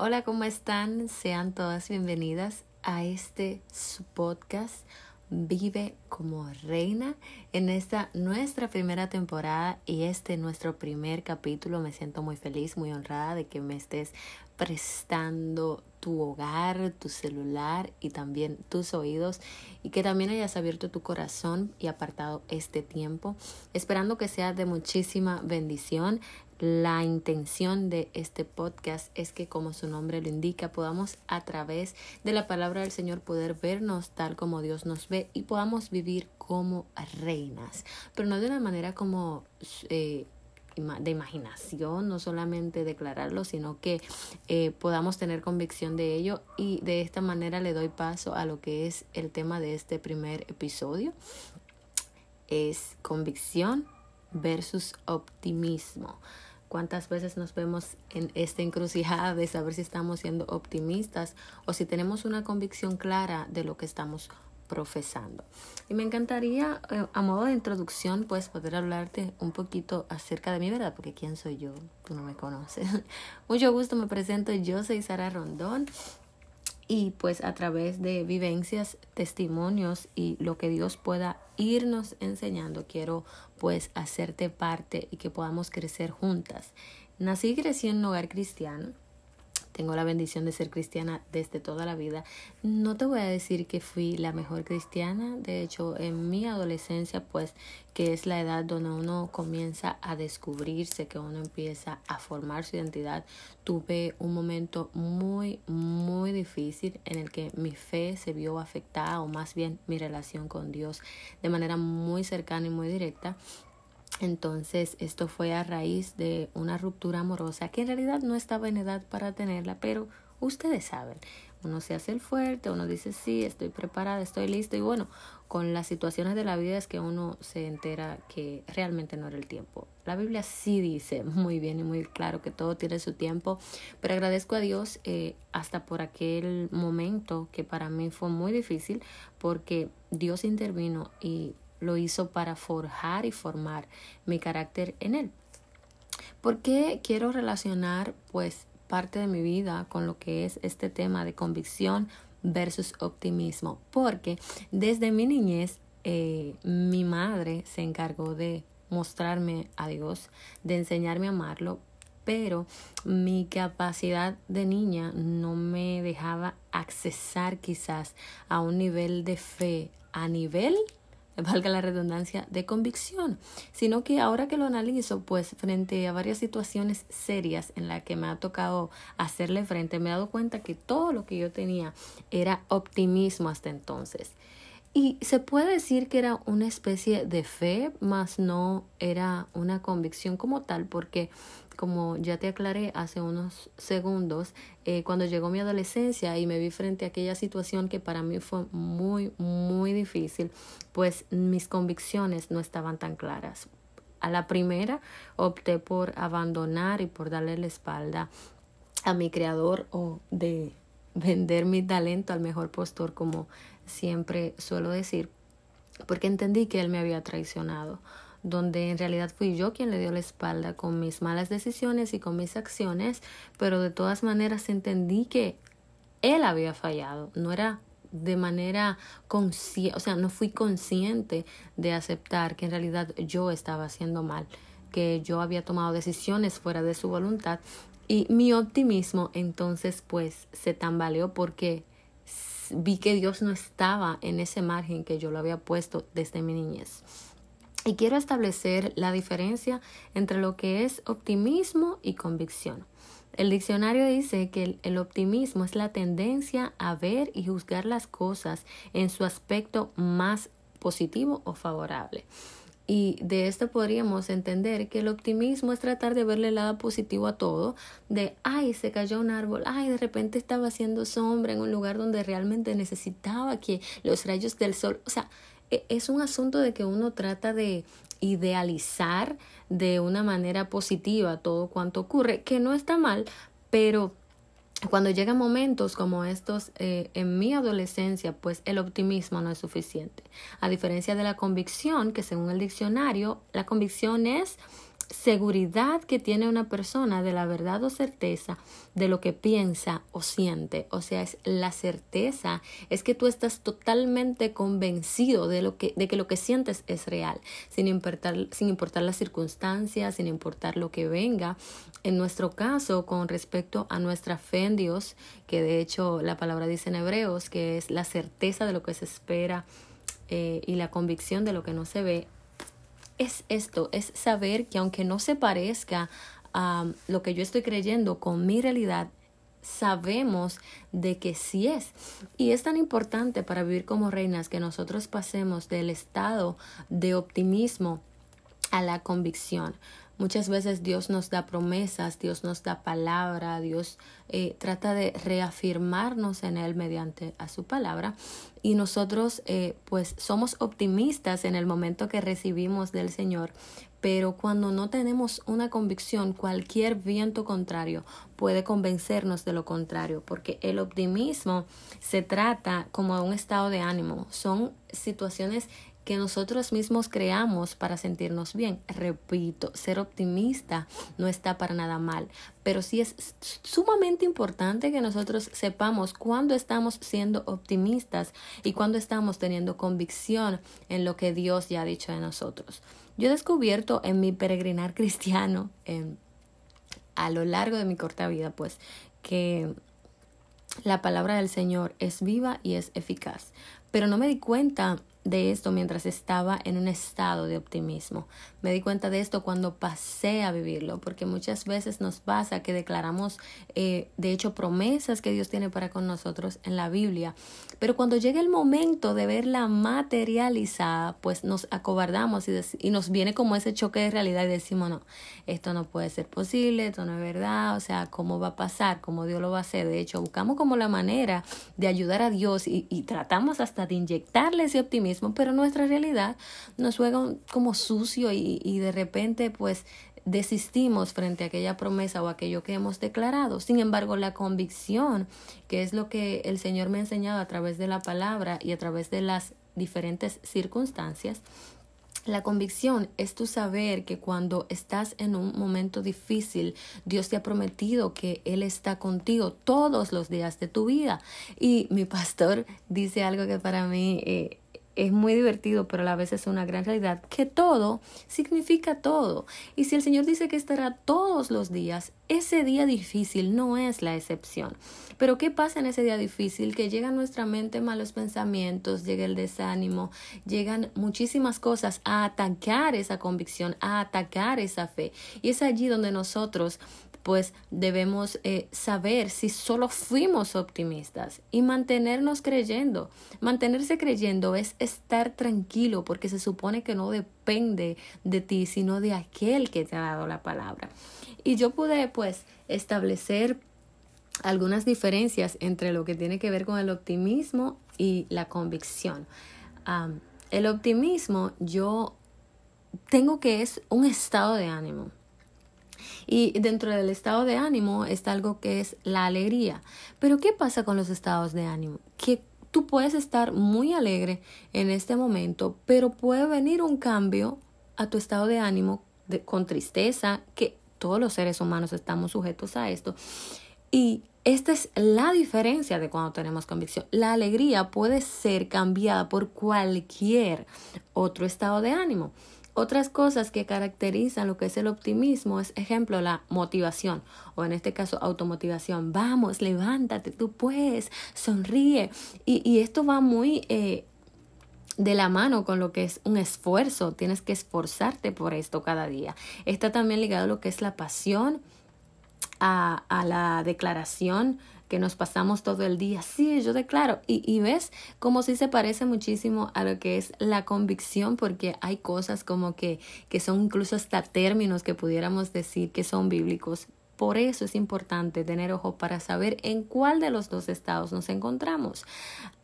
Hola, ¿cómo están? Sean todas bienvenidas a este su podcast Vive como Reina en esta nuestra primera temporada y este nuestro primer capítulo. Me siento muy feliz, muy honrada de que me estés prestando tu hogar, tu celular y también tus oídos y que también hayas abierto tu corazón y apartado este tiempo, esperando que sea de muchísima bendición. La intención de este podcast es que, como su nombre lo indica, podamos a través de la palabra del Señor poder vernos tal como Dios nos ve y podamos vivir como reinas, pero no de una manera como eh, de imaginación, no solamente declararlo, sino que eh, podamos tener convicción de ello y de esta manera le doy paso a lo que es el tema de este primer episodio. Es convicción versus optimismo. ¿Cuántas veces nos vemos en esta encrucijada de saber si estamos siendo optimistas o si tenemos una convicción clara de lo que estamos profesando? Y me encantaría, eh, a modo de introducción, pues poder hablarte un poquito acerca de mi verdad, porque ¿quién soy yo? Tú no me conoces. Mucho gusto, me presento, yo soy Sara Rondón y pues a través de vivencias, testimonios y lo que Dios pueda irnos enseñando, quiero pues hacerte parte y que podamos crecer juntas. Nací y crecí en un hogar cristiano tengo la bendición de ser cristiana desde toda la vida. No te voy a decir que fui la mejor cristiana, de hecho en mi adolescencia pues que es la edad donde uno comienza a descubrirse, que uno empieza a formar su identidad, tuve un momento muy, muy difícil en el que mi fe se vio afectada o más bien mi relación con Dios de manera muy cercana y muy directa entonces esto fue a raíz de una ruptura amorosa que en realidad no estaba en edad para tenerla, pero ustedes saben, uno se hace el fuerte, uno dice sí, estoy preparada, estoy listo y bueno, con las situaciones de la vida es que uno se entera que realmente no era el tiempo. La Biblia sí dice muy bien y muy claro que todo tiene su tiempo, pero agradezco a Dios eh, hasta por aquel momento que para mí fue muy difícil porque Dios intervino y lo hizo para forjar y formar mi carácter en él. ¿Por qué quiero relacionar pues parte de mi vida con lo que es este tema de convicción versus optimismo? Porque desde mi niñez eh, mi madre se encargó de mostrarme a Dios, de enseñarme a amarlo, pero mi capacidad de niña no me dejaba accesar quizás a un nivel de fe a nivel valga la redundancia, de convicción, sino que ahora que lo analizo, pues frente a varias situaciones serias en las que me ha tocado hacerle frente, me he dado cuenta que todo lo que yo tenía era optimismo hasta entonces. Y se puede decir que era una especie de fe, más no era una convicción como tal, porque como ya te aclaré hace unos segundos, eh, cuando llegó mi adolescencia y me vi frente a aquella situación que para mí fue muy, muy difícil, pues mis convicciones no estaban tan claras. A la primera opté por abandonar y por darle la espalda a mi creador o de vender mi talento al mejor postor, como siempre suelo decir, porque entendí que él me había traicionado donde en realidad fui yo quien le dio la espalda con mis malas decisiones y con mis acciones, pero de todas maneras entendí que él había fallado, no era de manera consciente, o sea, no fui consciente de aceptar que en realidad yo estaba haciendo mal, que yo había tomado decisiones fuera de su voluntad y mi optimismo entonces pues se tambaleó porque vi que Dios no estaba en ese margen que yo lo había puesto desde mi niñez. Y quiero establecer la diferencia entre lo que es optimismo y convicción. El diccionario dice que el, optimismo es la tendencia a ver y juzgar las cosas en su aspecto más positivo o favorable. Y de esto podríamos entender que el optimismo es tratar de verle el lado positivo a todo, de, ay, se cayó un árbol, ay, de repente estaba haciendo sombra en un lugar donde realmente necesitaba que los rayos del sol, o sea, es un asunto de que uno trata de idealizar de una manera positiva todo cuanto ocurre, que no está mal, pero cuando llegan momentos como estos eh, en mi adolescencia, pues el optimismo no es suficiente. A diferencia de la convicción, que según el diccionario, la convicción es seguridad que tiene una persona de la verdad o certeza de lo que piensa o siente. O sea, es la certeza, es que tú estás totalmente convencido de, lo que, de que lo que sientes es real, sin importar, sin importar las circunstancias, sin importar lo que venga. En nuestro caso, con respecto a nuestra fe en Dios, que de hecho la palabra dice en Hebreos, que es la certeza de lo que se espera eh, y la convicción de lo que no se ve, es esto, es saber que aunque no se parezca a lo que yo estoy creyendo con mi realidad, sabemos de que sí es. Y es tan importante para vivir como reinas que nosotros pasemos del estado de optimismo a la convicción. Muchas veces Dios nos da promesas, Dios nos da palabra, Dios eh, trata de reafirmarnos en Él mediante a su palabra. Y nosotros eh, pues somos optimistas en el momento que recibimos del Señor, pero cuando no tenemos una convicción, cualquier viento contrario puede convencernos de lo contrario, porque el optimismo se trata como de un estado de ánimo, son situaciones que nosotros mismos creamos para sentirnos bien. Repito, ser optimista no está para nada mal, pero sí es sumamente importante que nosotros sepamos cuándo estamos siendo optimistas y cuándo estamos teniendo convicción en lo que Dios ya ha dicho de nosotros. Yo he descubierto en mi peregrinar cristiano, a lo largo de mi corta vida, pues, que la palabra del Señor es viva y es eficaz. Pero no me di cuenta de esto mientras estaba en un estado de optimismo. Me di cuenta de esto cuando pasé a vivirlo, porque muchas veces nos pasa que declaramos, eh, de hecho, promesas que Dios tiene para con nosotros en la Biblia, pero cuando llega el momento de verla materializada, pues nos acobardamos y, y nos viene como ese choque de realidad y decimos, no, esto no puede ser posible, esto no es verdad, o sea, ¿cómo va a pasar? ¿Cómo Dios lo va a hacer? De hecho, buscamos como la manera de ayudar a Dios y, y tratamos hasta de inyectarle ese optimismo pero nuestra realidad nos juega como sucio y, de repente pues desistimos frente a aquella promesa o aquello que hemos declarado. Sin embargo, la convicción, que es lo que el Señor me ha enseñado a través de la palabra y a través de las diferentes circunstancias, la convicción es tu saber que cuando estás en un momento difícil, Dios te ha prometido que Él está contigo todos los días de tu vida. Y mi pastor dice algo que para mí eh, es muy divertido, pero a la vez es una gran realidad, que todo significa todo. Y si el Señor dice que estará todos los días, ese día difícil no es la excepción. Pero ¿qué pasa en ese día difícil? Que llega a nuestra mente malos pensamientos, llega el desánimo, llegan muchísimas cosas a atacar esa convicción, a atacar esa fe. Y es allí donde nosotros pues debemos eh, saber si solo fuimos optimistas y mantenernos creyendo. Mantenerse creyendo es estar tranquilo porque se supone que no depende de ti, sino de aquel que te ha dado la palabra. Y yo pude pues establecer algunas diferencias entre lo que tiene que ver con el optimismo y la convicción. el optimismo yo tengo que es un estado de ánimo y dentro del estado de ánimo está algo que es la alegría. Pero ¿qué pasa con los estados de ánimo? Que tú puedes estar muy alegre en este momento, pero puede venir un cambio a tu estado de ánimo con tristeza, que todos los seres humanos estamos sujetos a esto. Y esta es la diferencia de cuando tenemos convicción. La alegría puede ser cambiada por cualquier otro estado de ánimo. Otras cosas que caracterizan lo que es el optimismo es, ejemplo, la motivación o en este caso automotivación. Vamos, levántate, tú puedes, sonríe. Y, esto va muy eh, de la mano con lo que es un esfuerzo. Tienes que esforzarte por esto cada día. Está también ligado a lo que es la pasión, a, a la declaración que nos pasamos todo el día. Sí, yo declaro. Y, y ves como si se parece muchísimo a lo que es la convicción, porque hay cosas como que, que son incluso hasta términos que pudiéramos decir que son bíblicos. Por eso es importante tener ojo para saber en cuál de los dos estados nos encontramos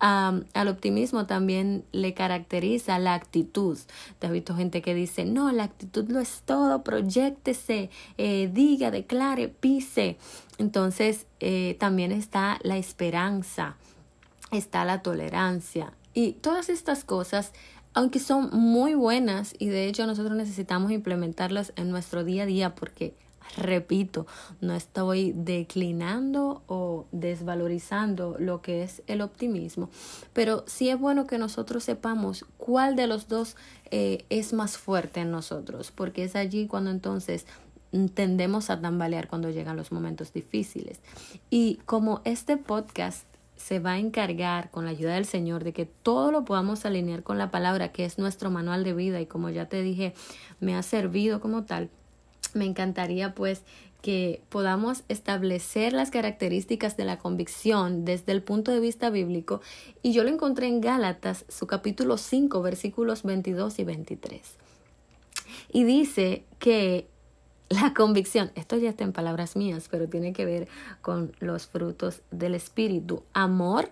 al optimismo también le caracteriza la actitud. Te has visto gente que dice, no, la actitud lo es todo, proyectese, eh, diga, declare, pise. Entonces eh, también está la esperanza, está la tolerancia. Y todas estas cosas aunque son muy buenas y de hecho nosotros necesitamos implementarlas en nuestro día a día porque repito, no estoy declinando o desvalorizando lo que es el optimismo, pero sí es bueno que nosotros sepamos cuál de los dos eh, es más fuerte en nosotros, porque es allí cuando entonces tendemos a tambalear cuando llegan los momentos difíciles. Y como este podcast se va a encargar con la ayuda del Señor de que todo lo podamos alinear con la palabra que es nuestro manual de vida y como ya te dije, me ha servido como tal, me encantaría pues que podamos establecer las características de la convicción desde el punto de vista bíblico y yo lo encontré en Gálatas, su capítulo 5, versículos 22 y 23. Y dice que la convicción, esto ya está en palabras mías, pero tiene que ver con los frutos del Espíritu. Amor,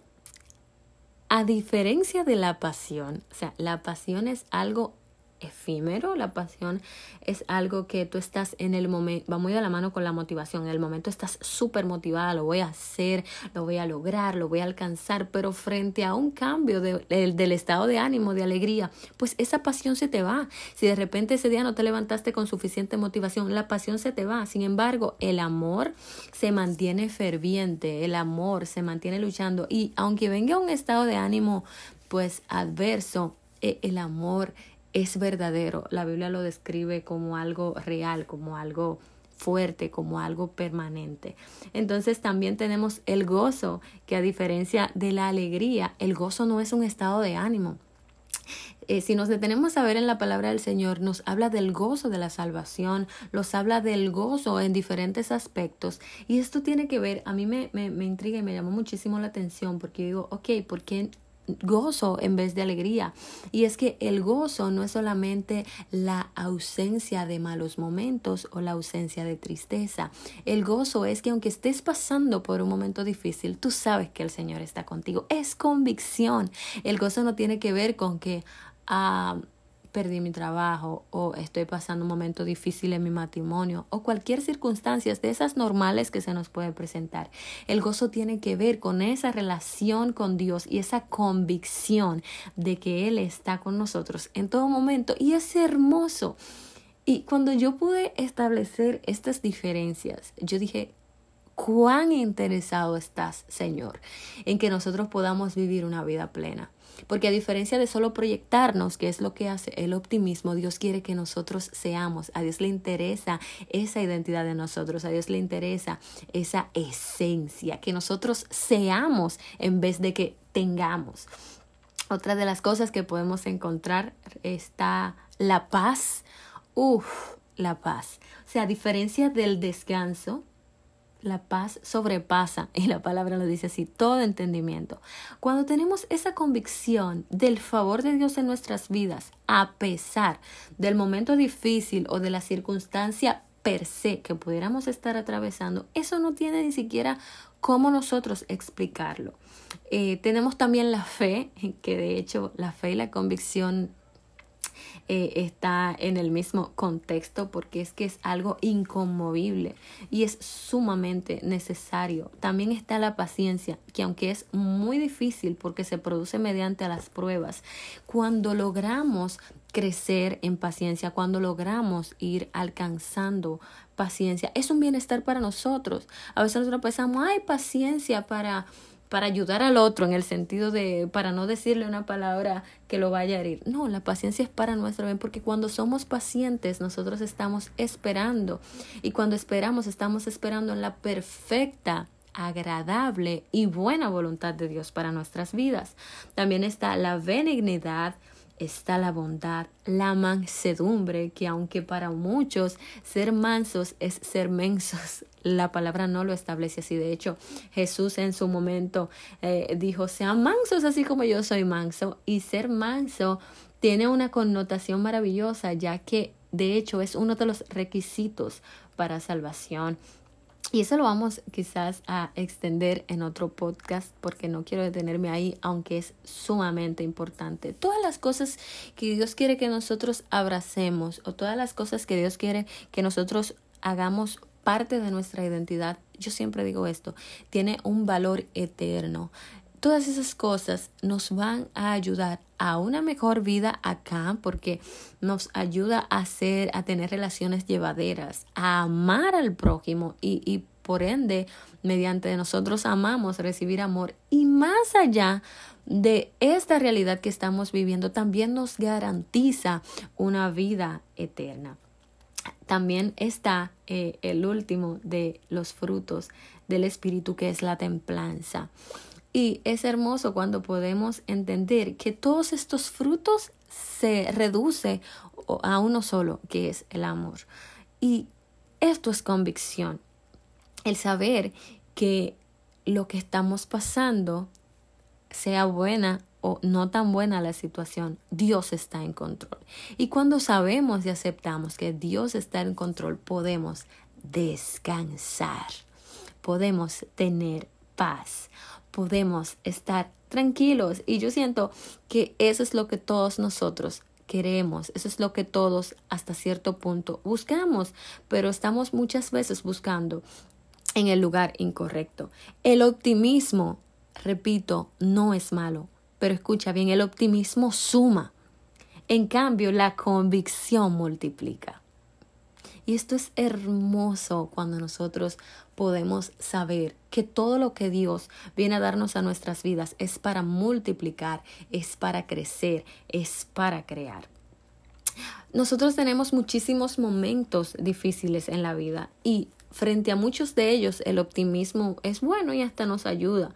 a diferencia de la pasión, o sea, la pasión es algo efímero, la pasión es algo que tú estás en el momento, va muy de la mano con la motivación, en el momento estás súper motivada, lo voy a hacer, lo voy a lograr, lo voy a alcanzar, pero frente a un cambio del estado de ánimo, de alegría, pues esa pasión se te va. Si de repente ese día no te levantaste con suficiente motivación, la pasión se te va. Sin embargo, el amor se mantiene ferviente, el amor se mantiene luchando y aunque venga un estado de ánimo pues adverso, e, el amor es verdadero. La Biblia lo describe como algo real, como algo fuerte, como algo permanente. Entonces también tenemos el gozo, que a diferencia de la alegría, el gozo no es un estado de ánimo. Eh, si nos detenemos a ver en la palabra del Señor, nos habla del gozo de la salvación, nos habla del gozo en diferentes aspectos. Y esto tiene que ver, a mí me, me, me intriga y me llamó muchísimo la atención porque digo, ok, ¿por qué gozo en vez de alegría. Y es que el gozo no es solamente la ausencia de malos momentos o la ausencia de tristeza. El gozo es que aunque estés pasando por un momento difícil, tú sabes que el Señor está contigo. Es convicción. El gozo no tiene que ver con que... Ah, perdí mi trabajo o estoy pasando un momento difícil en mi matrimonio o cualquier circunstancia de esas normales que se nos puede presentar. El gozo tiene que ver con esa relación con Dios y esa convicción de que Él está con nosotros en todo momento y es hermoso. Y cuando yo pude establecer estas diferencias, yo dije, cuán interesado estás, Señor, en que nosotros podamos vivir una vida plena. Porque a diferencia de solo proyectarnos, que es lo que hace el optimismo, Dios quiere que nosotros seamos. A Dios le interesa esa identidad de nosotros, a Dios le interesa esa esencia, que nosotros seamos en vez de que tengamos. Otra de las cosas que podemos encontrar está la paz. Uf, la paz. O sea, a diferencia del descanso, la paz sobrepasa, y la palabra lo dice así, todo entendimiento. Cuando tenemos esa convicción del favor de Dios en nuestras vidas, a pesar del momento difícil o de la circunstancia per se que pudiéramos estar atravesando, eso no tiene ni siquiera cómo nosotros explicarlo. Eh, tenemos también la fe, que de hecho la fe y la convicción eh, está en el mismo contexto porque es que es algo inconmovible y es sumamente necesario. También está la paciencia, que aunque es muy difícil porque se produce mediante las pruebas, cuando logramos crecer en paciencia, cuando logramos ir alcanzando paciencia, es un bienestar para nosotros. A veces nosotros pensamos, hay paciencia para para ayudar al otro en el sentido de para no decirle una palabra que lo vaya a herir. No, la paciencia es para nuestro bien porque cuando somos pacientes nosotros estamos esperando y cuando esperamos estamos esperando en la perfecta agradable y buena voluntad de Dios para nuestras vidas. También está la benignidad, está la bondad, la mansedumbre, que aunque para muchos ser mansos es ser mensos, la palabra no lo establece así. De hecho, Jesús en su momento eh, dijo, sean mansos así como yo soy manso. Y ser manso tiene una connotación maravillosa, ya que de hecho es uno de los requisitos para salvación. Y eso lo vamos quizás a extender en otro podcast porque no quiero detenerme ahí, aunque es sumamente importante. Todas las cosas que Dios quiere que nosotros abracemos o todas las cosas que Dios quiere que nosotros hagamos parte de nuestra identidad, yo siempre digo esto, tiene un valor eterno. todas esas cosas nos van a ayudar a una mejor vida acá porque nos ayuda a hacer, a tener relaciones llevaderas, a amar al prójimo y, y por ende, mediante nosotros amamos recibir amor y más allá de esta realidad que estamos viviendo, también nos garantiza una vida eterna. También está eh, el último de los frutos del Espíritu, que es la templanza. Y es hermoso cuando podemos entender que todos estos frutos se reduce a uno solo, que es el amor. Y esto es convicción. El saber que lo que estamos pasando, sea buena o no tan buena la situación, Dios está en control. Y cuando sabemos y aceptamos que Dios está en control, podemos descansar, podemos tener paz, podemos estar tranquilos. Y yo siento que eso es lo que todos nosotros queremos, eso es lo que todos hasta cierto punto buscamos, pero estamos muchas veces buscando en el lugar incorrecto. El optimismo, repito, no es malo, pero escucha bien, el optimismo suma. En cambio, la convicción multiplica. Y esto es hermoso cuando nosotros podemos saber que todo lo que Dios viene a darnos a nuestras vidas es para multiplicar, es para crecer, es para crear. Nosotros tenemos muchísimos momentos difíciles en la vida y frente a muchos de ellos el optimismo es bueno y hasta nos ayuda.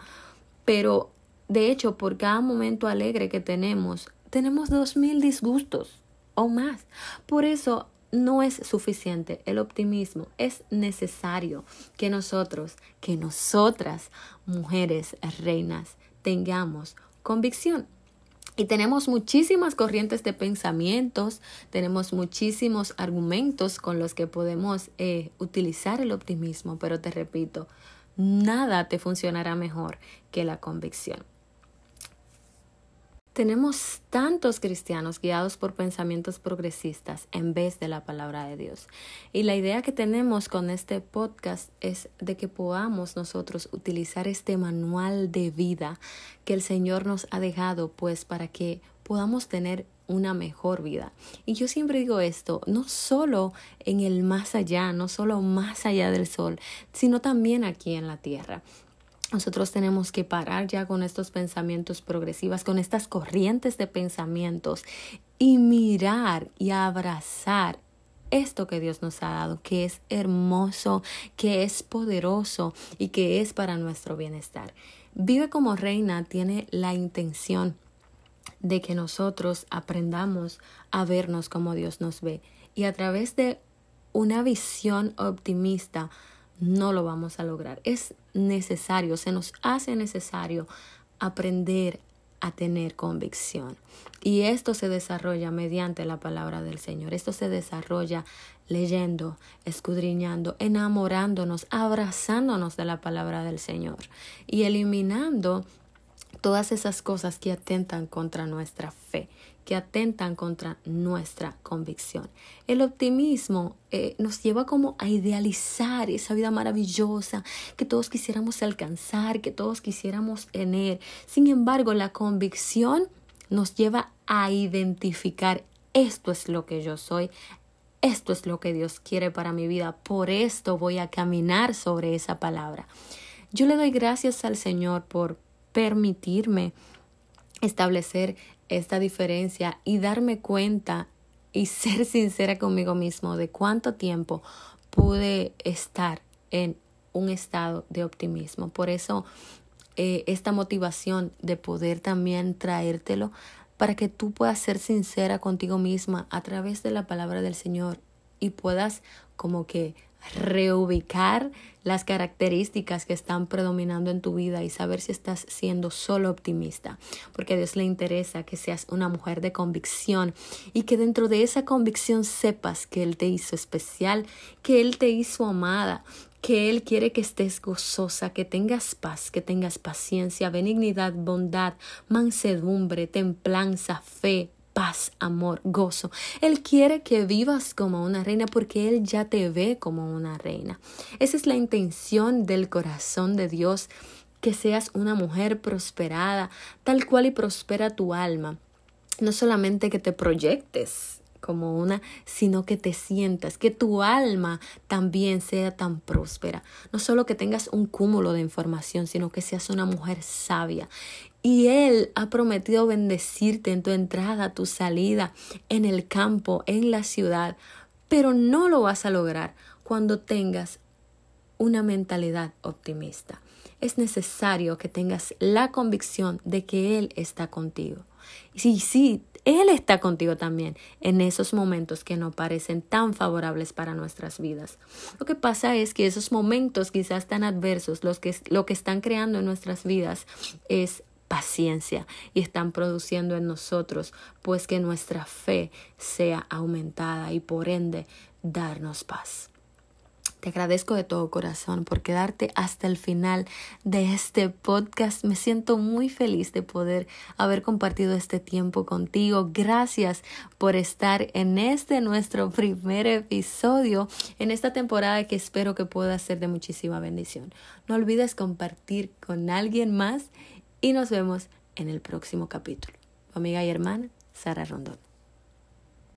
Pero de hecho, por cada momento alegre que tenemos, tenemos dos mil disgustos o más. Por eso no es suficiente el optimismo, es necesario que nosotros, que nosotras, mujeres reinas, tengamos convicción. Y tenemos muchísimas corrientes de pensamientos, tenemos muchísimos argumentos con los que podemos eh, utilizar el optimismo, pero te repito, nada te funcionará mejor que la convicción. Tenemos tantos cristianos guiados por pensamientos progresistas en vez de la palabra de Dios. Y la idea que tenemos con este podcast es de que podamos nosotros utilizar este manual de vida que el Señor nos ha dejado pues para que podamos tener una mejor vida. Y yo siempre digo esto, no solo en el más allá, no solo más allá del sol, sino también aquí en la tierra. Nosotros tenemos que parar ya con estos pensamientos progresivos, con estas corrientes de pensamientos y mirar y abrazar esto que Dios nos ha dado, que es hermoso, que es poderoso y que es para nuestro bienestar. Vive como reina tiene la intención de que nosotros aprendamos a vernos como Dios nos ve y a través de una visión optimista no lo vamos a lograr. Es necesario, se nos hace necesario aprender a tener convicción. Y esto se desarrolla mediante la palabra del Señor. Esto se desarrolla leyendo, escudriñando, enamorándonos, abrazándonos de la palabra del Señor y eliminando todas esas cosas que atentan contra nuestra fe atentan contra nuestra convicción. El optimismo eh, nos lleva como a idealizar esa vida maravillosa que todos quisiéramos alcanzar, que todos quisiéramos tener. Sin embargo, la convicción nos lleva a identificar esto es lo que yo soy, esto es lo que Dios quiere para mi vida, por esto voy a caminar sobre esa palabra. Yo le doy gracias al Señor por permitirme establecer esta diferencia y darme cuenta y ser sincera conmigo mismo de cuánto tiempo pude estar en un estado de optimismo. Por eso eh, esta motivación de poder también traértelo para que tú puedas ser sincera contigo misma a través de la palabra del Señor y puedas como que reubicar las características que están predominando en tu vida y saber si estás siendo solo optimista, porque a Dios le interesa que seas una mujer de convicción y que dentro de esa convicción sepas que Él te hizo especial, que Él te hizo amada, que Él quiere que estés gozosa, que tengas paz, que tengas paciencia, benignidad, bondad, mansedumbre, templanza, fe, paz, amor, gozo. Él quiere que vivas como una reina porque Él ya te ve como una reina. Esa es la intención del corazón de Dios que seas una mujer prosperada, tal cual y prospera tu alma. No solamente que te proyectes como una, sino que te sientas, que tu alma también sea tan próspera. No solo que tengas un cúmulo de información, sino que seas una mujer sabia. Y Él ha prometido bendecirte en tu entrada, tu salida, en el campo, en la ciudad, pero no lo vas a lograr cuando tengas una mentalidad optimista. Es necesario que tengas la convicción de que Él está contigo. Y sí, sí, Él está contigo también en esos momentos que no parecen tan favorables para nuestras vidas. Lo que pasa es que esos momentos quizás tan adversos, los que, lo que están creando en nuestras vidas es paciencia y están produciendo en nosotros, pues que nuestra fe sea aumentada y por ende darnos paz. Te agradezco de todo corazón por quedarte hasta el final de este podcast. Me siento muy feliz de poder haber compartido este tiempo contigo. Gracias por estar en este nuestro primer episodio en esta temporada que espero que pueda ser de muchísima bendición. No olvides compartir con alguien más y nos vemos en el próximo capítulo. amiga y hermana Sara Rondón.